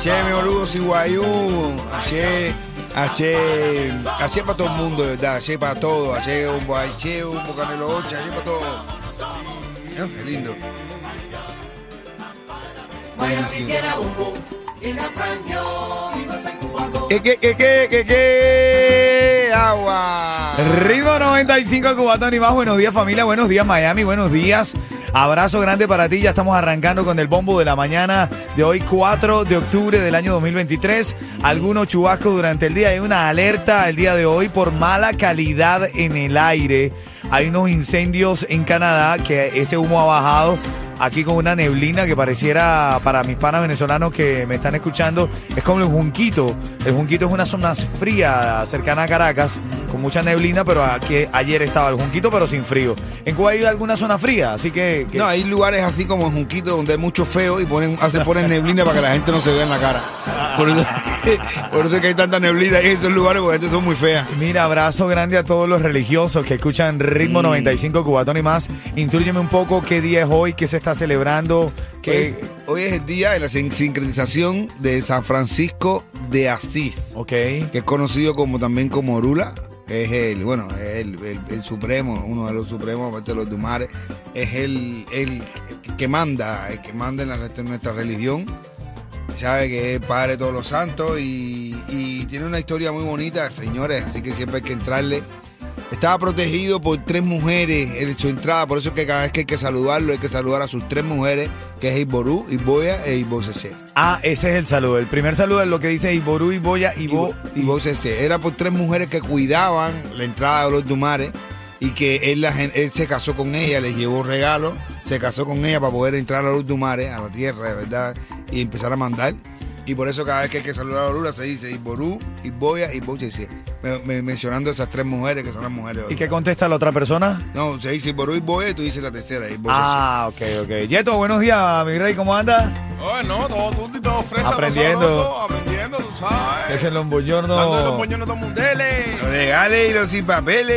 Ache, mi boludo, si guayú. Ache, ache, ache para todo el mundo, de verdad. Ache para todo. Ache, un boache, un bocanelo ocha, ache para todo. Qué lindo. Buenísimo. ¿Qué, qué, qué, qué, qué, qué? Agua. Ritmo 95 Cubatón y más. Buenos días familia, buenos días Miami, buenos días. Abrazo grande para ti. Ya estamos arrancando con el bombo de la mañana de hoy, 4 de octubre del año 2023. Algunos chubascos durante el día. Hay una alerta el día de hoy por mala calidad en el aire. Hay unos incendios en Canadá que ese humo ha bajado aquí con una neblina que pareciera para mis panas venezolanos que me están escuchando, es como el Junquito. El Junquito es una zona fría cercana a Caracas, con mucha neblina, pero aquí ayer estaba el Junquito, pero sin frío. En Cuba hay alguna zona fría, así que... No, hay lugares así como en Junquito donde hay mucho feo y ponen, se ponen neblina para que la gente no se vea en la cara. Por eso, por eso es que hay tanta neblina en esos lugares porque gente son muy feas. Mira, abrazo grande a todos los religiosos que escuchan Ritmo 95 Cubatón y más. Intrúyeme un poco qué día es hoy, qué se está celebrando, qué... Hoy es el día de la sin- sincretización de San Francisco de Asís, Ok. que es conocido como también como Orula. Es el, bueno, es el, el- el supremo, uno de los supremos, aparte de los Dumares, es el, el que manda, el que manda en la, en nuestra religión. Sabe que es padre de todos los santos y, y tiene una historia muy bonita, señores, así que siempre hay que entrarle. Estaba protegido por tres mujeres en su entrada, por eso es que cada vez que hay que saludarlo, hay que saludar a sus tres mujeres, que es Iború, Iboya e Ibosese. Ah, ese es el saludo. El primer saludo es lo que dice Iború, Iboya, Ibo... Ibosese. Era por tres mujeres que cuidaban la entrada de los Dumares y que él, la gen- él se casó con ella, les llevó regalos, se casó con ella para poder entrar a los Dumares, a la tierra, de verdad, y empezar a mandar. Y por eso cada vez que hay que saludar a Lula se dice Iború, Iboya y. Me- me- mencionando esas tres mujeres que son las mujeres. de ¿Y qué contesta la otra persona? No, se dice Iború, Iboya y tú dices la tercera, Ibosese. Ah, ok, ok. Yeto, buenos días, mi rey, ¿cómo anda? Oye, no, todo tutti, todo fresa, Aprendiendo. todo sabroso, aprendiendo, tú sabes. Es el Dando los lomboyorno. puñones todo mundele. Los legales y los sin papeles.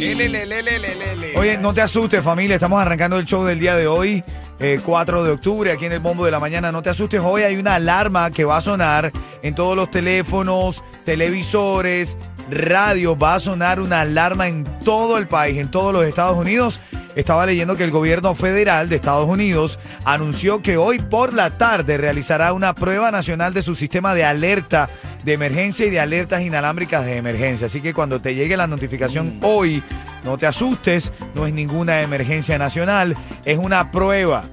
Lele, lele, lele, lele. Oye, no te asustes, familia. Estamos arrancando el show del día de hoy, eh, 4 de octubre, aquí en el Bombo de la Mañana. No te asustes, hoy hay una alarma que va a sonar en todos los teléfonos, televisores, radio. Va a sonar una alarma en todo el país, en todos los Estados Unidos. Estaba leyendo que el gobierno federal de Estados Unidos anunció que hoy por la tarde realizará una prueba nacional de su sistema de alerta de emergencia y de alertas inalámbricas de emergencia. Así que cuando te llegue la notificación hoy, no te asustes, no es ninguna emergencia nacional, es una prueba.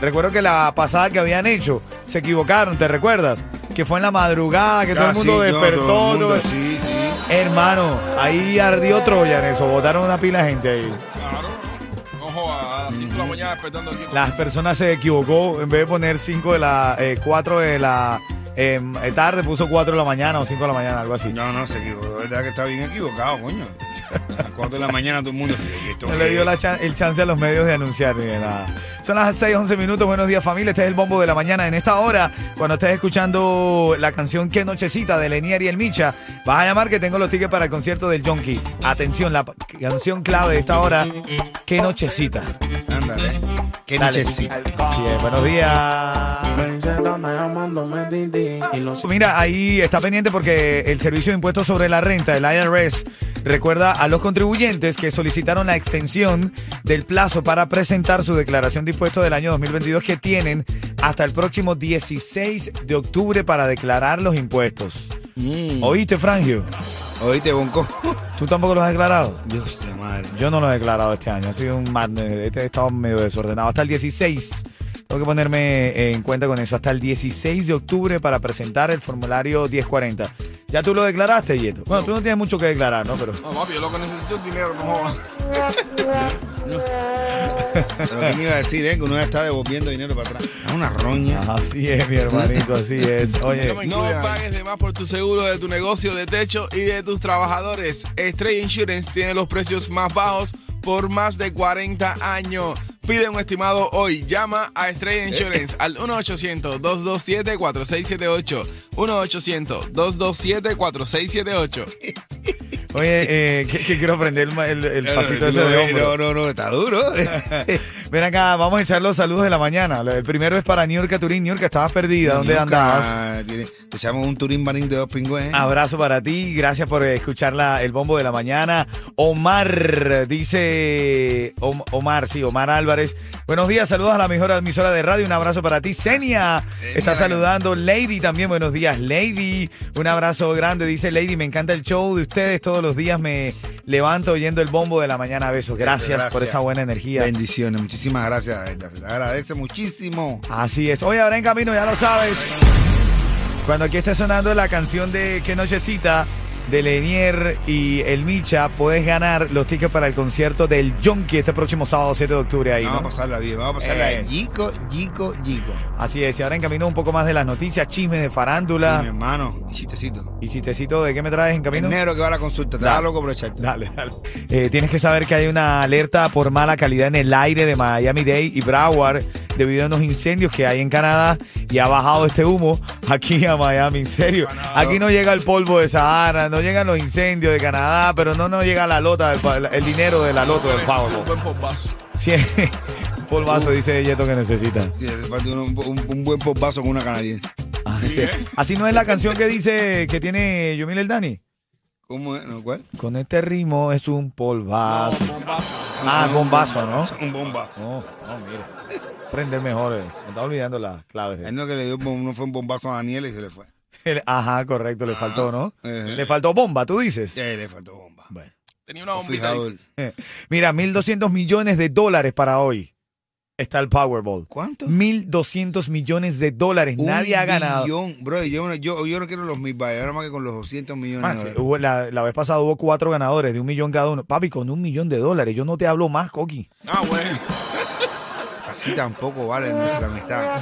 Recuerdo que la pasada que habían hecho, se equivocaron, ¿te recuerdas? Que fue en la madrugada, que todo el mundo sí, despertó. todo el mundo, todo- sí, sí. Hermano, ahí ardió Troya en eso, botaron una pila de gente ahí. Claro. Ojo, a las 5 de la mañana despertando aquí. Las personas se equivocó, en vez de poner 5 de la, 4 de la eh, tarde, puso 4 de la mañana o 5 de la mañana, algo así. No, no, se equivocó. De verdad que está bien equivocado, coño. A las 4 de la mañana todo el mundo. ¿y esto No le dio es? la chan- el chance a los medios de anunciar ni de nada. Son las 6, 11 minutos. Buenos días, familia. Este es el bombo de la mañana. En esta hora, cuando estés escuchando la canción Qué Nochecita de Lenier y el Micha, vas a llamar que tengo los tickets para el concierto del Jonky. Atención, la canción clave de esta hora, Qué Nochecita. Ándale. Qué Dale. nochecita. Es, buenos días. Mira, ahí está pendiente porque el Servicio de Impuestos sobre la Renta, el IRS, recuerda a los contribuyentes que solicitaron la extensión del plazo para presentar su declaración de impuestos del año 2022 que tienen hasta el próximo 16 de octubre para declarar los impuestos. Mm. ¿Oíste, Frangio? Oíste, Bonco. ¿Tú tampoco los has declarado? Dios de madre. Yo no lo he declarado este año, ha sido un madness, este he estado medio desordenado. Hasta el 16, tengo que ponerme en cuenta con eso, hasta el 16 de octubre para presentar el formulario 1040. ¿Ya tú lo declaraste, Yeto? Bueno, tú no tienes mucho que declarar, ¿no? Pero No, papi, yo lo que necesito es dinero, no. Pero ¿qué me iba a decir, eh? Que uno ya está devolviendo dinero para atrás. Es una roña. así es, mi hermanito, así es. Oye, No pagues de más por tu seguro de tu negocio de techo y de tus trabajadores. Estrella Insurance tiene los precios más bajos por más de 40 años. Pide un estimado hoy. Llama a Estrella Insurance al 1-800-227-4678. 1-800-227-4678. oye eh, que, que quiero aprender el, el- el pasito ese de no, hombro. no, no, está duro. Ven acá, vamos a echar los saludos de la mañana. El primero es para Niurka Turín. Niurka, estabas perdida. ¿Dónde Nunca andabas? tiene- echamos un turín barín de dos pingües. Abrazo para ti, gracias por escuchar la- el bombo de la mañana. Omar dice, Om- Omar, sí, Omar Álvarez. Buenos días, saludos a la mejor emisora de radio, un abrazo para ti. Senia está saludando, Lady también, buenos días, Lady. Un abrazo grande, dice Lady, me encanta el show de ustedes, todos los días me levanto oyendo el bombo de la mañana, besos. Gracias, por esa buena energía. Bendiciones, muchísimas gracias. Te agradece muchísimo. Así es. Hoy ahora en camino, ya lo sabes. Cuando aquí esté sonando la canción de Qué Nochecita de Lenier y el Micha, puedes ganar los tickets para el concierto del Junkie este próximo sábado 7 de octubre ahí, Vamos a ¿no? pasarla bien, vamos a pasarla Eh. Yico, Yico, Yico. Así es. Y ahora en camino un poco más de las noticias, chismes de Y mi farándula. hermano, y chistecito. Y chistecito, ¿de qué me traes en camino? El negro que va a la consulta, te da loco por echarte. Dale, dale. Eh, tienes que saber que hay una alerta por mala calidad en el aire de Miami-Dade y Broward debido a unos incendios que hay en Canadá y ha bajado este humo aquí a Miami. En serio, aquí no llega el polvo de Sahara, no llegan los incendios de Canadá, pero no nos llega la lota, del el dinero de la lota del Un Powerball. buen pombazo. Sí, un polvazo dice Yeto que necesita. Sí, un, un- un buen popazo con una canadiense. Así, así no es la canción que dice que tiene Yomil el Dani. ¿Cómo es? ¿No, ¿Cuál? Con este ritmo es un polvazo. No, bombazo. Ah, bombazo, ¿no? Un bombazo. No, no, mira. Aprender mejor. es. Me estaba olvidando las claves. Él no que le dio uno fue un bombazo a Daniel y se le fue. Ajá, correcto, le faltó, ¿no? Eh. Le faltó bomba, tú dices. Sí, le faltó bomba. Bueno. Tenía una No bombita. Mira, 1.200 millones de dólares para hoy. Está el Powerball. ¿Cuánto? 1.200 millones de dólares. Nadie ha ganado. billón. Bro, yo, no- yo, yo no quiero los mil nada más que con los 200 millones. De sí, dólares. hubo- la, la vez pasada hubo cuatro ganadores de un millón cada uno. Papi, con un millón de dólares. Yo no te hablo más, Coqui. Ah, bueno. Así tampoco vale nuestra amistad.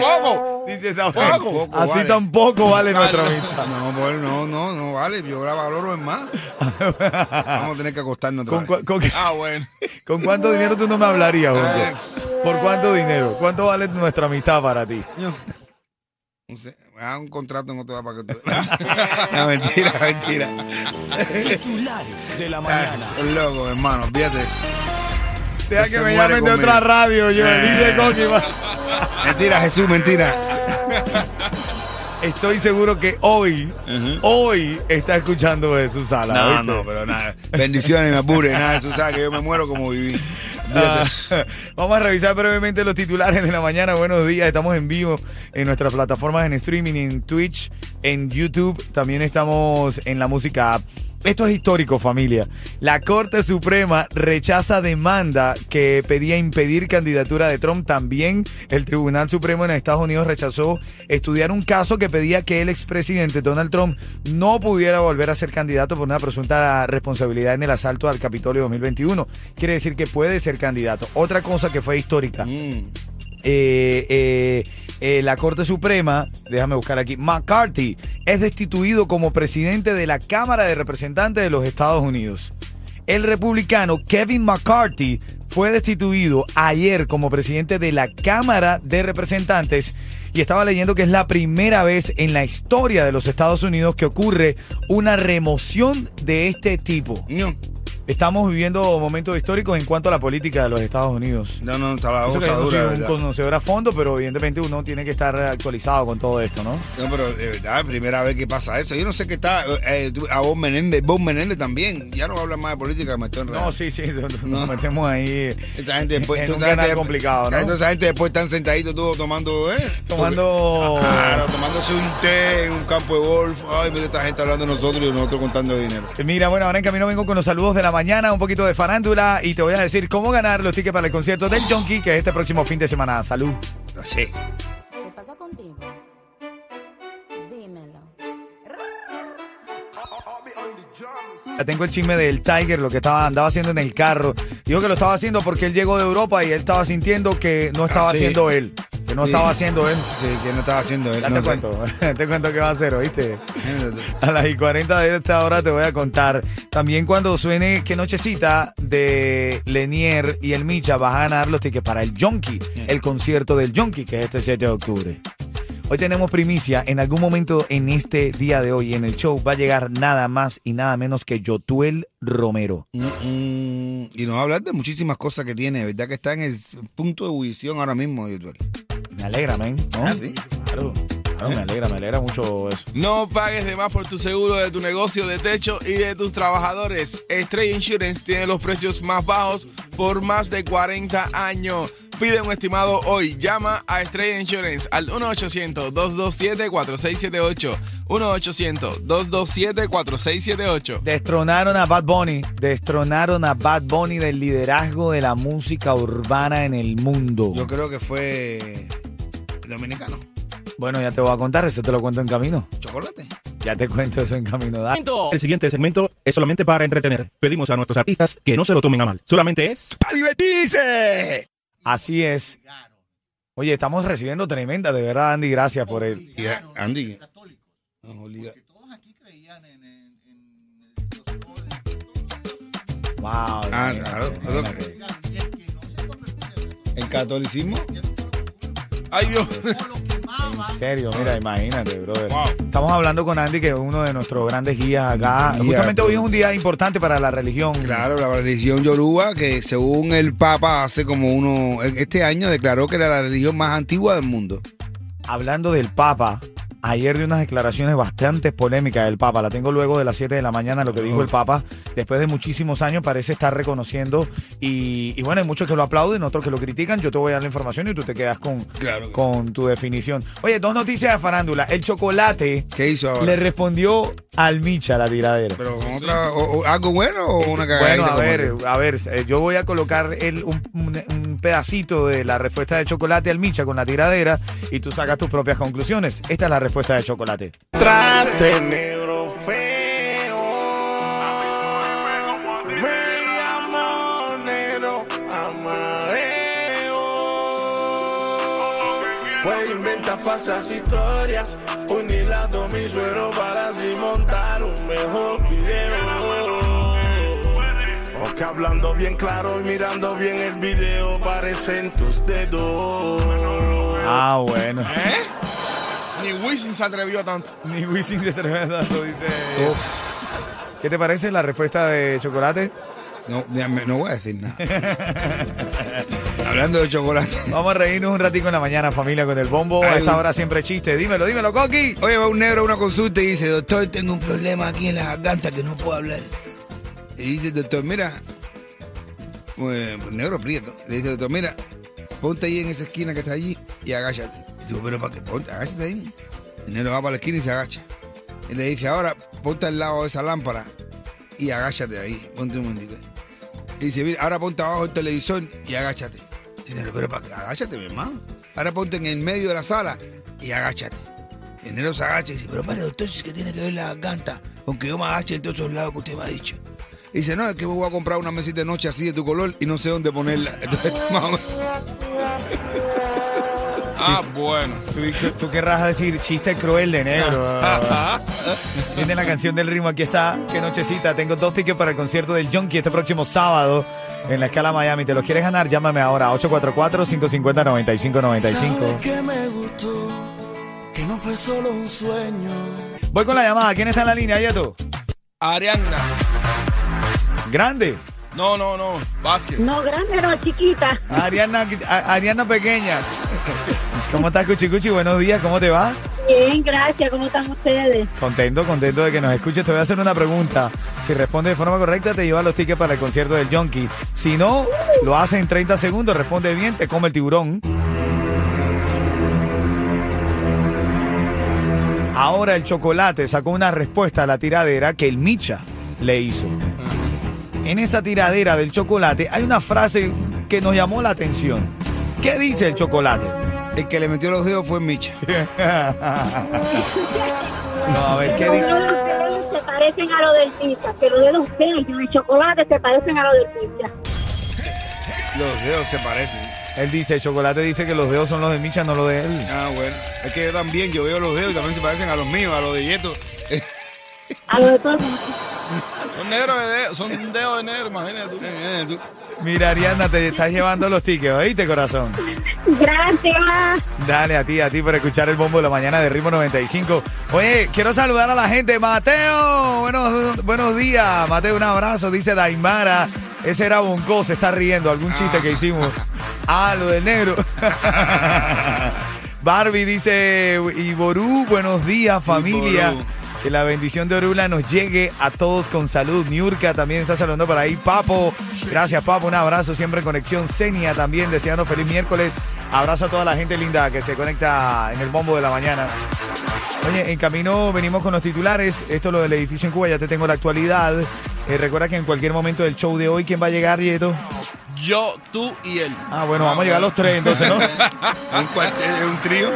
¡Poco! Dice Tampoco Así vale. tampoco vale nuestra amistad. No, pues, no, no, no vale. Yo grabo valoro en más. Vamos a tener que acostarnos otra ¿Con, vez. cua- con- Ah, bueno. con cuánto dinero tú no me hablarías, Jorge? ¿Por cuánto dinero? ¿Cuánto vale nuestra amistad para ti? No sé, me hagan un contrato en otro lado para que tú. no, mentira, mentira. Titulares de la Es loco, hermano, olvídate. Deja que me llamen de otra radio, yo. Eh. Dice Coqui. Mentira, Jesús, mentira. Estoy seguro que hoy, hoy está escuchando de su sala. No, ¿oíste? no, pero nada. Bendiciones, me apure. Nada, eso sabes que yo me muero como viví. Ah, vamos a revisar brevemente los titulares de la mañana. Buenos días, estamos en vivo en nuestras plataformas en streaming, en Twitch, en YouTube. También estamos en la música app. Esto es histórico, familia. La Corte Suprema rechaza demanda que pedía impedir candidatura de Trump. También el Tribunal Supremo en Estados Unidos rechazó estudiar un caso que pedía que el expresidente Donald Trump no pudiera volver a ser candidato por una presunta responsabilidad en el asalto al Capitolio 2021. Quiere decir que puede ser candidato. Otra cosa que fue histórica. Mm. Eh, eh, eh, la Corte Suprema, déjame buscar aquí, McCarthy es destituido como presidente de la Cámara de Representantes de los Estados Unidos. El republicano Kevin McCarthy fue destituido ayer como presidente de la Cámara de Representantes y estaba leyendo que es la primera vez en la historia de los Estados Unidos que ocurre una remoción de este tipo. No, Estamos viviendo momentos históricos en cuanto a la política de los Estados Unidos. no, no, está la Eso que yo cosa no dura, soy un verdad. conocedor a fondo, pero evidentemente uno tiene que estar actualizado con todo esto, ¿no? No, pero de verdad, primera vez que pasa eso. Yo no sé qué está. eh, tú- a Bob Menéndez, Bob Menéndez también. Ya no habla más de política, me estoy enredando. No, sí, sí, nos No. metemos ahí Esa gente después. en un canal complicado, ¿no? esa gente después están sentaditos todos tomando, ¿eh? Tomando... Claro, tomándose un té en un campo de golf. Ay, mira esta gente hablando de nosotros y nosotros contando dinero. Mira, bueno, ahora en camino vengo con los saludos de la mañana, un poquito de farándula y te voy a decir cómo ganar los tickets para el concierto del Jonky, que es este próximo fin de semana. Salud. Sí. ¿Qué pasa contigo? Dímelo. Ya tengo el chisme del Tiger, lo que estaba, andaba haciendo en el carro. Digo que lo estaba haciendo porque él llegó de Europa y él estaba sintiendo que no estaba ah, haciendo él. Que no Sí. estaba haciendo él. Sí, que no estaba haciendo él. Ya no te sé. cuento, te cuento qué va a hacer, ¿oíste? A las y 40 de esta hora te voy a contar. También cuando suene Qué Nochecita de Lenier y el Micha vas a ganar los tickets para el Jonky, el concierto del Jonky, que es este 7 de octubre. Hoy tenemos primicia. En algún momento en este día de hoy, en el show, va a llegar nada más y nada menos que Yotuel Romero. Mm, mm, y nos va a hablar de muchísimas cosas que tiene. ¿Verdad que está en el punto de ebullición ahora mismo, YouTube? Me alegra, men. ¿no? Ah, sí. Claro, claro, me alegra, me alegra mucho eso. No pagues de más por tu seguro de tu negocio de techo y de tus trabajadores. Estrella Insurance tiene los precios más bajos por más de 40 años. Pide un estimado hoy. Llama a Estrella Insurance al 1-800-227-4678. 1-800-227-4678. Destronaron a Bad Bunny, destronaron a Bad Bunny del liderazgo de la música urbana en el mundo. Yo creo que fue dominicano. Bueno, ya te voy a contar, eso te lo cuento en camino. Chocolate. Ya te cuento eso en camino. Da- El siguiente segmento es solamente para entretener. Pedimos a nuestros artistas que no se lo tomen a mal. Solamente es ¡A divertirse! Así es. Oye, estamos recibiendo tremenda, de verdad, Andy, gracias por el... Y a- Andy. Wow. Ah, claro. El catolicismo. Ay, Dios. En serio, mira, imagínate, brother. Wow. Estamos hablando con Andy, que es uno de nuestros grandes guías acá. Guía, Justamente hoy es un día importante para la religión. Claro, la religión yoruba, que según el Papa hace como uno, este año declaró que era la religión más antigua del mundo. Hablando del Papa, ayer de unas declaraciones bastante polémicas del Papa. La tengo luego de las 7 de la mañana, lo que dijo el Papa. Después de muchísimos años parece estar reconociendo. Y, y bueno, hay muchos que lo aplauden, otros que lo critican. Yo te voy a dar la información y tú te quedas con, Claro. con tu definición. Oye, dos noticias de farándula. El chocolate ¿Qué hizo ahora? le respondió al Micha la tiradera. Pero con otra, o- o algo bueno o una cagada. Bueno, a ver, a ver, eh, yo voy a colocar el, un, un- un pedacito de la respuesta de chocolate al Micha con la tiradera y tú sacas tus propias conclusiones. Esta es la respuesta de chocolate. Trate negro feo. Me llamo negro amareo. Pues inventa falsas historias. Unilado a mi suero para así montar un mejor video. Que hablando bien claro y mirando bien el video parecen tus dedos. Ah, bueno. ¿Eh? Ni Wisin se atrevió tanto. Ni Wisin se atreve a tanto, dice. ¿Qué te parece la respuesta de chocolate? No, no voy a decir nada. Hablando de chocolate. Vamos a reírnos un ratico en la mañana, familia, con el bombo. A esta hora siempre chiste. Dímelo, dímelo, Coqui. Oye, va un negro a una consulta y dice, doctor, tengo un problema aquí en la garganta que no puedo hablar. Y dice, doctor, mira, eh, negro prieto, le dice, doctor, mira, ponte ahí en esa esquina que está allí y agáchate. Digo, pero ¿para qué? Ponte, agáchate ahí. El negro va para la esquina y se agacha. Y le dice, ahora, ponte al lado de esa lámpara y agáchate ahí. Ponte un momentico. Y dice, mira, ahora ponte abajo el televisor y agáchate. Y pero ¿para qué? Agáchate, mi hermano. Ahora ponte en el medio de la sala y agáchate. El negro se agacha y dice, pero padre, doctor, ¿qué tiene que ver la garganta? Aunque yo me agache en todos esos lados que usted me ha dicho. Y dice, no, es que me voy a comprar una mesita de noche así de tu color y no sé dónde ponerla. Entonces, menos. Ah, bueno. Tú, tú querrás decir chiste cruel de negro. Viene la canción del ritmo, aquí está. Qué nochecita. Tengo dos tickets para el concierto del Junkie este próximo sábado en la escala Miami. ¿Te los quieres ganar? Llámame ahora 844-550-9595. que me gustó, que no fue solo un sueño. Voy con la llamada. ¿Quién está en la línea, Yeto? Arianna. Grande. No, no, no. Vázquez. No grande, no chiquita. Ariana, a- Ariana pequeña. ¿Cómo estás, Cuchicuchi? Buenos días, ¿cómo te va? Bien, gracias. ¿Cómo están ustedes? Contento, contento de que nos escuches. Te voy a hacer una pregunta. Si responde de forma correcta, te lleva los tickets para el concierto del Junkie. Si no, lo hace en 30 segundos, responde bien, te come el tiburón. Ahora el chocolate sacó una respuesta a la tiradera que el Micha le hizo. En esa tiradera del chocolate hay una frase que nos llamó la atención. ¿Qué dice el chocolate? El que le metió los dedos fue Micha. No, a ver, ¿qué dice? Se parecen a lo del pizza, que los dedos bellos de chocolate se parecen a lo del pizza. Los dedos se parecen. Él dice, Chocolate dice que los dedos son los de Micha, no los de él. Ah, bueno. Es que yo también, yo veo los dedos y también se parecen a los míos, a los de Yeto. A lo de todo el mundo. Son negros de dedo, son dedos de negro, imagínate tú. Tú. Mira, Ariana, te estás llevando los tickets, ¿oíste, corazón? Gracias. Dale a ti, a ti por escuchar el bombo de la mañana de Ritmo 95. Oye, quiero saludar a la gente. Mateo, buenos, buenos días. Mateo, un abrazo. Dice Daimara. Ese era Bonco, se está riendo. Algún chiste que hicimos. Ah, lo del negro. Barbie dice, Iború, buenos días, familia. Iború. Que la bendición de Orula nos llegue a todos con salud. Niurka también está saludando por ahí. Papo, gracias Papo, un abrazo siempre en conexión. Senia también deseando feliz miércoles. Abrazo a toda la gente linda que se conecta en el bombo de la mañana. Oye, en camino venimos con los titulares. Esto es lo del edificio en Cuba, ya te tengo la actualidad. Eh, recuerda que en cualquier momento del show de hoy, ¿quién va a llegar, Yeto? Yo, tú y él. Ah, bueno, vamos a llegar los tres entonces, ¿no? Un, un trío.